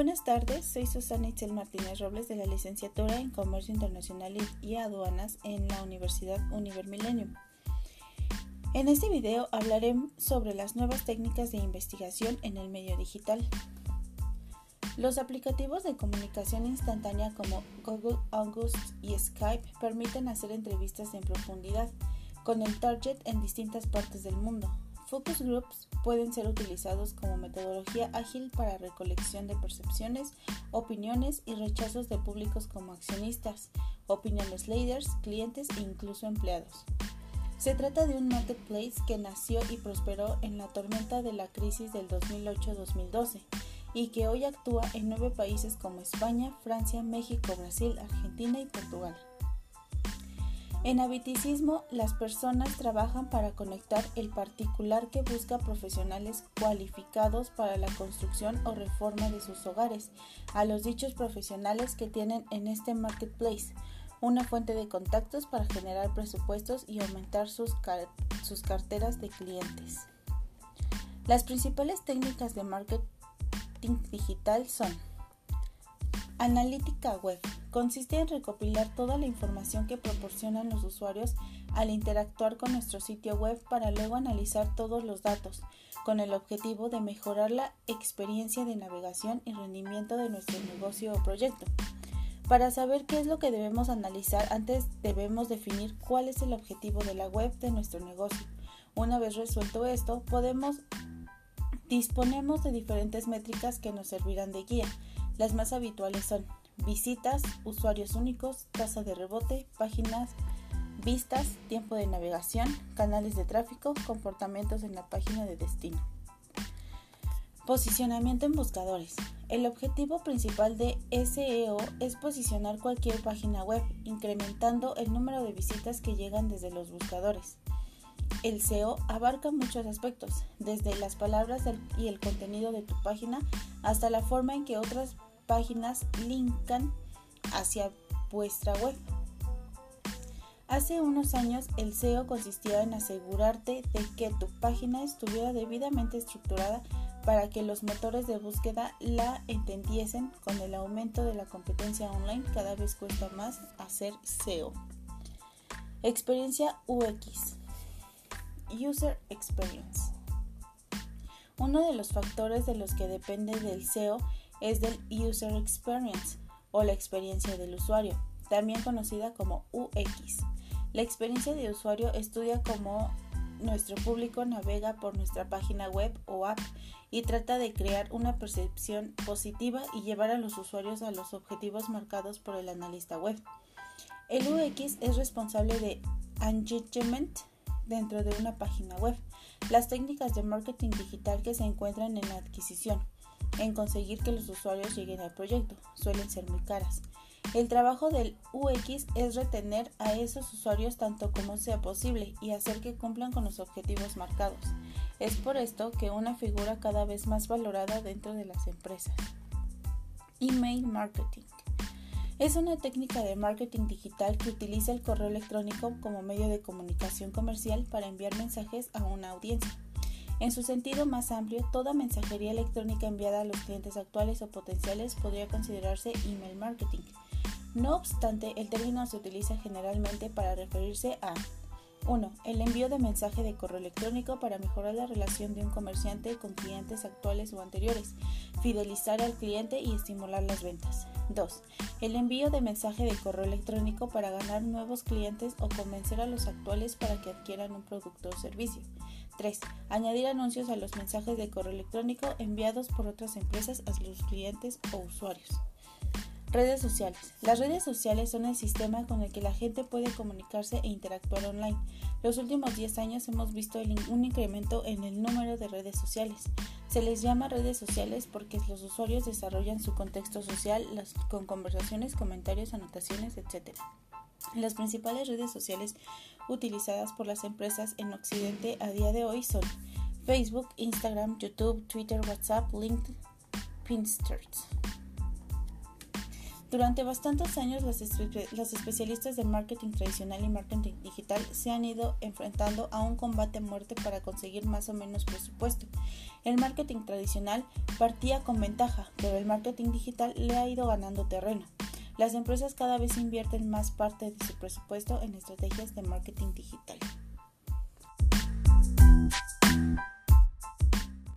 Buenas tardes, soy Susana Itzel Martínez Robles de la licenciatura en Comercio Internacional y Aduanas en la Universidad Univer Millennium. En este video hablaré sobre las nuevas técnicas de investigación en el medio digital. Los aplicativos de comunicación instantánea como Google August y Skype permiten hacer entrevistas en profundidad con el target en distintas partes del mundo. Focus groups pueden ser utilizados como metodología ágil para recolección de percepciones, opiniones y rechazos de públicos como accionistas, opiniones leaders, clientes e incluso empleados. Se trata de un marketplace que nació y prosperó en la tormenta de la crisis del 2008-2012 y que hoy actúa en nueve países como España, Francia, México, Brasil, Argentina y Portugal. En habiticismo, las personas trabajan para conectar el particular que busca profesionales cualificados para la construcción o reforma de sus hogares a los dichos profesionales que tienen en este marketplace, una fuente de contactos para generar presupuestos y aumentar sus, sus carteras de clientes. Las principales técnicas de marketing digital son Analítica web. Consiste en recopilar toda la información que proporcionan los usuarios al interactuar con nuestro sitio web para luego analizar todos los datos, con el objetivo de mejorar la experiencia de navegación y rendimiento de nuestro negocio o proyecto. Para saber qué es lo que debemos analizar, antes debemos definir cuál es el objetivo de la web de nuestro negocio. Una vez resuelto esto, podemos disponemos de diferentes métricas que nos servirán de guía las más habituales son visitas, usuarios únicos, tasa de rebote, páginas vistas, tiempo de navegación, canales de tráfico, comportamientos en la página de destino. Posicionamiento en buscadores. El objetivo principal de SEO es posicionar cualquier página web, incrementando el número de visitas que llegan desde los buscadores. El SEO abarca muchos aspectos, desde las palabras y el contenido de tu página hasta la forma en que otras páginas linkan hacia vuestra web. Hace unos años el SEO consistía en asegurarte de que tu página estuviera debidamente estructurada para que los motores de búsqueda la entendiesen. Con el aumento de la competencia online cada vez cuesta más hacer SEO. Experiencia UX. User Experience. Uno de los factores de los que depende del SEO es del User Experience o la experiencia del usuario, también conocida como UX. La experiencia de usuario estudia cómo nuestro público navega por nuestra página web o app y trata de crear una percepción positiva y llevar a los usuarios a los objetivos marcados por el analista web. El UX es responsable de engagement dentro de una página web, las técnicas de marketing digital que se encuentran en la adquisición, en conseguir que los usuarios lleguen al proyecto. Suelen ser muy caras. El trabajo del UX es retener a esos usuarios tanto como sea posible y hacer que cumplan con los objetivos marcados. Es por esto que una figura cada vez más valorada dentro de las empresas. Email marketing. Es una técnica de marketing digital que utiliza el correo electrónico como medio de comunicación comercial para enviar mensajes a una audiencia. En su sentido más amplio, toda mensajería electrónica enviada a los clientes actuales o potenciales podría considerarse email marketing. No obstante, el término se utiliza generalmente para referirse a 1. El envío de mensaje de correo electrónico para mejorar la relación de un comerciante con clientes actuales o anteriores, fidelizar al cliente y estimular las ventas. 2. El envío de mensaje de correo electrónico para ganar nuevos clientes o convencer a los actuales para que adquieran un producto o servicio. 3. Añadir anuncios a los mensajes de correo electrónico enviados por otras empresas a los clientes o usuarios. Redes sociales. Las redes sociales son el sistema con el que la gente puede comunicarse e interactuar online. Los últimos 10 años hemos visto un incremento en el número de redes sociales. Se les llama redes sociales porque los usuarios desarrollan su contexto social con conversaciones, comentarios, anotaciones, etc. Las principales redes sociales utilizadas por las empresas en Occidente a día de hoy son Facebook, Instagram, YouTube, Twitter, WhatsApp, LinkedIn, Pinterest. Durante bastantes años, los, especialistas de marketing tradicional y marketing digital se han ido enfrentando a un combate a muerte para conseguir más o menos presupuesto. El marketing tradicional partía con ventaja, pero el marketing digital le ha ido ganando terreno. Las empresas cada vez invierten más parte de su presupuesto en estrategias de marketing digital.